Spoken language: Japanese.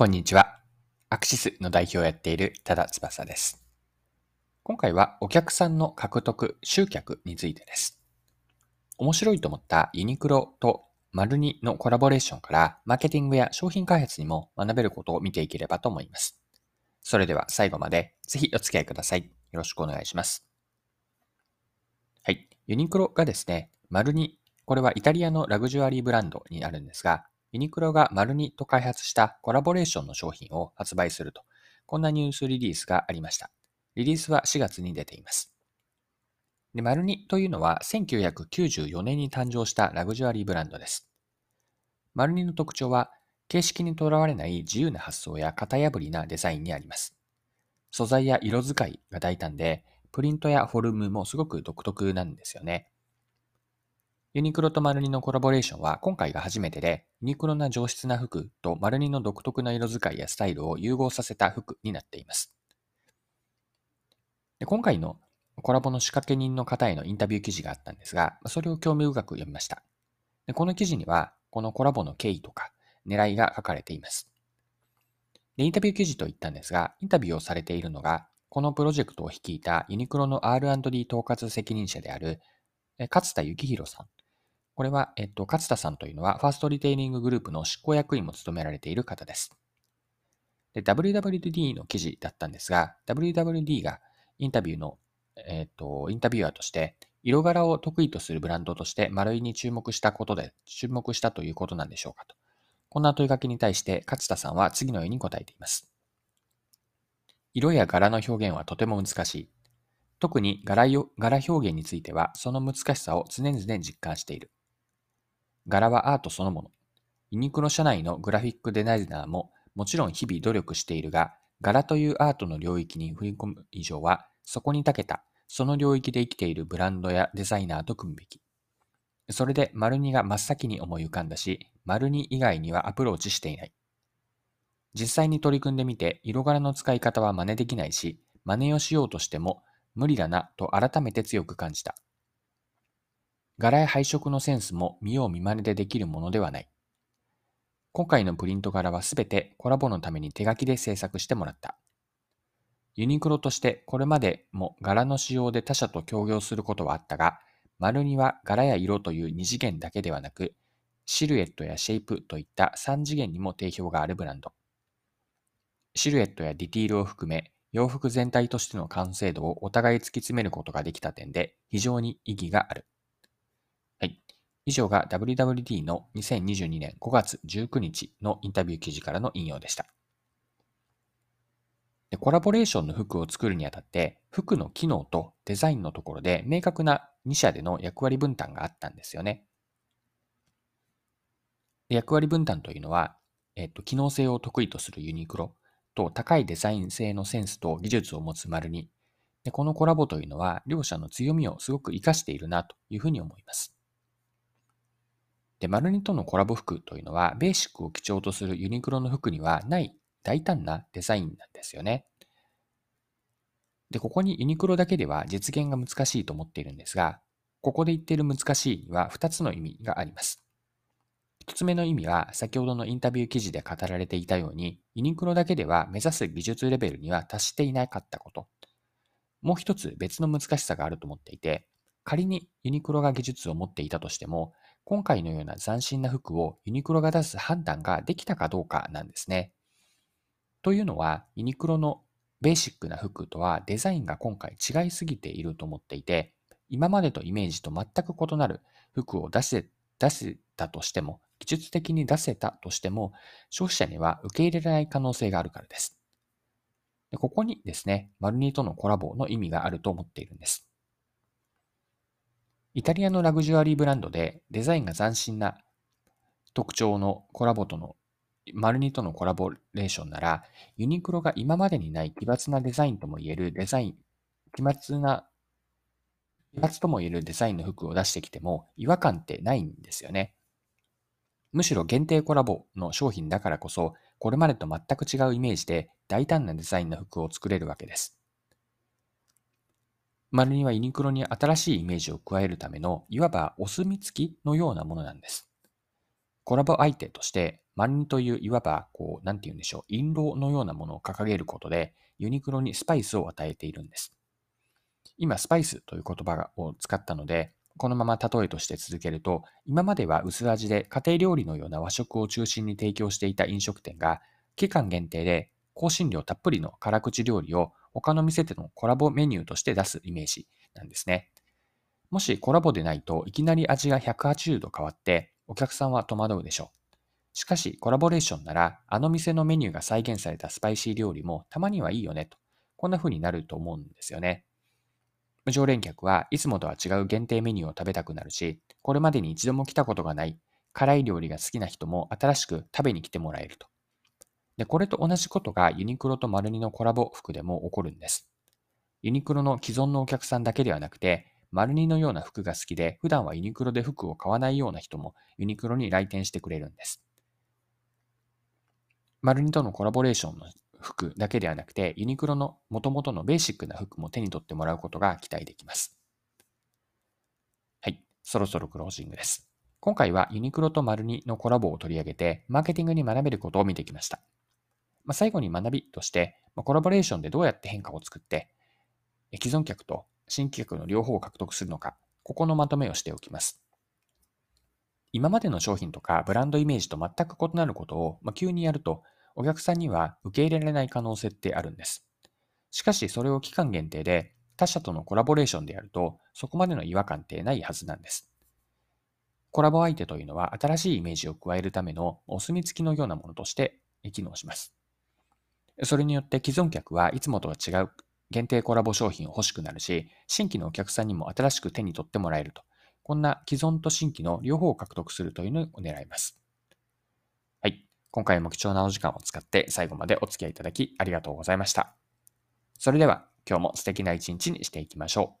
こんにちは。アクシスの代表をやっている多田翼です。今回はお客さんの獲得、集客についてです。面白いと思ったユニクロとマルニのコラボレーションからマーケティングや商品開発にも学べることを見ていければと思います。それでは最後までぜひお付き合いください。よろしくお願いします。はい。ユニクロがですね、マルニ、これはイタリアのラグジュアリーブランドになるんですが、ユニクロがマルニと開発したコラボレーションの商品を発売すると、こんなニュースリリースがありました。リリースは4月に出ています。で、マルニというのは1994年に誕生したラグジュアリーブランドです。マルニの特徴は、形式にとらわれない自由な発想や型破りなデザインにあります。素材や色使いが大胆で、プリントやフォルムもすごく独特なんですよね。ユニクロとマルニのコラボレーションは今回が初めてで、ユニクロな上質な服とマルニの独特な色使いやスタイルを融合させた服になっています。で今回のコラボの仕掛け人の方へのインタビュー記事があったんですが、それを興味深く読みました。でこの記事には、このコラボの経緯とか狙いが書かれています。でインタビュー記事と言ったんですが、インタビューをされているのが、このプロジェクトを率いたユニクロの R&D 統括責任者である勝田幸宏さんこれは、えっと、勝田さんというのは、ファーストリテイリンググループの執行役員も務められている方です。で、WWD の記事だったんですが、WWD がインタビューの、えっと、インタビュアーとして、色柄を得意とするブランドとして丸いに注目したことで、注目したということなんでしょうかと。こんな問いかけに対して勝田さんは次のように答えています。色や柄の表現はとても難しい。特に柄柄表現については、その難しさを常々実感している。柄はアートそのもの。ユニクロ社内のグラフィックデザイナーももちろん日々努力しているが、柄というアートの領域に踏み込む以上は、そこに長けた、その領域で生きているブランドやデザイナーと組むべき。それで、丸二が真っ先に思い浮かんだし、丸二以外にはアプローチしていない。実際に取り組んでみて、色柄の使い方は真似できないし、真似をしようとしても無理だなと改めて強く感じた。柄や配色のセンスも見よう見まねでできるものではない。今回のプリント柄はすべてコラボのために手書きで制作してもらった。ユニクロとしてこれまでも柄の使用で他社と協業することはあったが、丸には柄や色という二次元だけではなく、シルエットやシェイプといった三次元にも定評があるブランド。シルエットやディティールを含め、洋服全体としての完成度をお互い突き詰めることができた点で非常に意義がある。以上が WWD の2022年5月19日のインタビュー記事からの引用でした。でコラボレーションの服を作るにあたって、服の機能とデザインのところで明確な2社での役割分担があったんですよね。役割分担というのは、えっと、機能性を得意とするユニクロと高いデザイン性のセンスと技術を持つ丸に、でこのコラボというのは両者の強みをすごく活かしているなというふうに思います。で、マルニとのコラボ服というのは、ベーシックを基調とするユニクロの服にはない大胆なデザインなんですよね。で、ここにユニクロだけでは実現が難しいと思っているんですが、ここで言っている難しいには2つの意味があります。1つ目の意味は、先ほどのインタビュー記事で語られていたように、ユニクロだけでは目指す技術レベルには達していなかったこと。もう一つ別の難しさがあると思っていて、仮にユニクロが技術を持っていたとしても、今回のような斬新な服をユニクロが出す判断ができたかどうかなんですね。というのは、ユニクロのベーシックな服とはデザインが今回違いすぎていると思っていて、今までとイメージと全く異なる服を出せ、出せたとしても、技術的に出せたとしても、消費者には受け入れられない可能性があるからです。でここにですね、マルニーとのコラボの意味があると思っているんです。イタリアのラグジュアリーブランドでデザインが斬新な特徴のコラボとの、マルニとのコラボレーションなら、ユニクロが今までにない奇抜なデザインとも言えるデザイン、奇抜な、奇抜とも言えるデザインの服を出してきても違和感ってないんですよね。むしろ限定コラボの商品だからこそ、これまでと全く違うイメージで大胆なデザインの服を作れるわけです。丸にはユニクロに新しいイメージを加えるための、いわばお墨付きのようなものなんです。コラボ相手として、マルニといういわば、こう、なんて言うんでしょう、印籠のようなものを掲げることで、ユニクロにスパイスを与えているんです。今、スパイスという言葉を使ったので、このまま例えとして続けると、今までは薄味で家庭料理のような和食を中心に提供していた飲食店が、期間限定で香辛料たっぷりの辛口料理を他の店でのコラボメニューとして出すイメージなんですね。もしコラボでないといきなり味が180度変わってお客さんは戸惑うでしょう。しかしコラボレーションならあの店のメニューが再現されたスパイシー料理もたまにはいいよねと。こんな風になると思うんですよね。常連客はいつもとは違う限定メニューを食べたくなるし、これまでに一度も来たことがない辛い料理が好きな人も新しく食べに来てもらえると。で、これと同じことがユニクロとマルニのコラボ服でも起こるんです。ユニクロの既存のお客さんだけではなくて、マルニのような服が好きで、普段はユニクロで服を買わないような人もユニクロに来店してくれるんです。マルニとのコラボレーションの服だけではなくて、ユニクロの元々のベーシックな服も手に取ってもらうことが期待できます。はい、そろそろクロージングです。今回はユニクロとマルニのコラボを取り上げて、マーケティングに学べることを見てきました。まあ、最後に学びとして、まあ、コラボレーションでどうやって変化を作って、既存客と新規客の両方を獲得するのか、ここのまとめをしておきます。今までの商品とかブランドイメージと全く異なることを、まあ、急にやると、お客さんには受け入れられない可能性ってあるんです。しかし、それを期間限定で他社とのコラボレーションでやると、そこまでの違和感ってないはずなんです。コラボ相手というのは新しいイメージを加えるためのお墨付きのようなものとして機能します。それによって既存客はいつもとは違う限定コラボ商品を欲しくなるし、新規のお客さんにも新しく手に取ってもらえると。こんな既存と新規の両方を獲得するというのを狙います。はい。今回も貴重なお時間を使って最後までお付き合いいただきありがとうございました。それでは今日も素敵な一日にしていきましょう。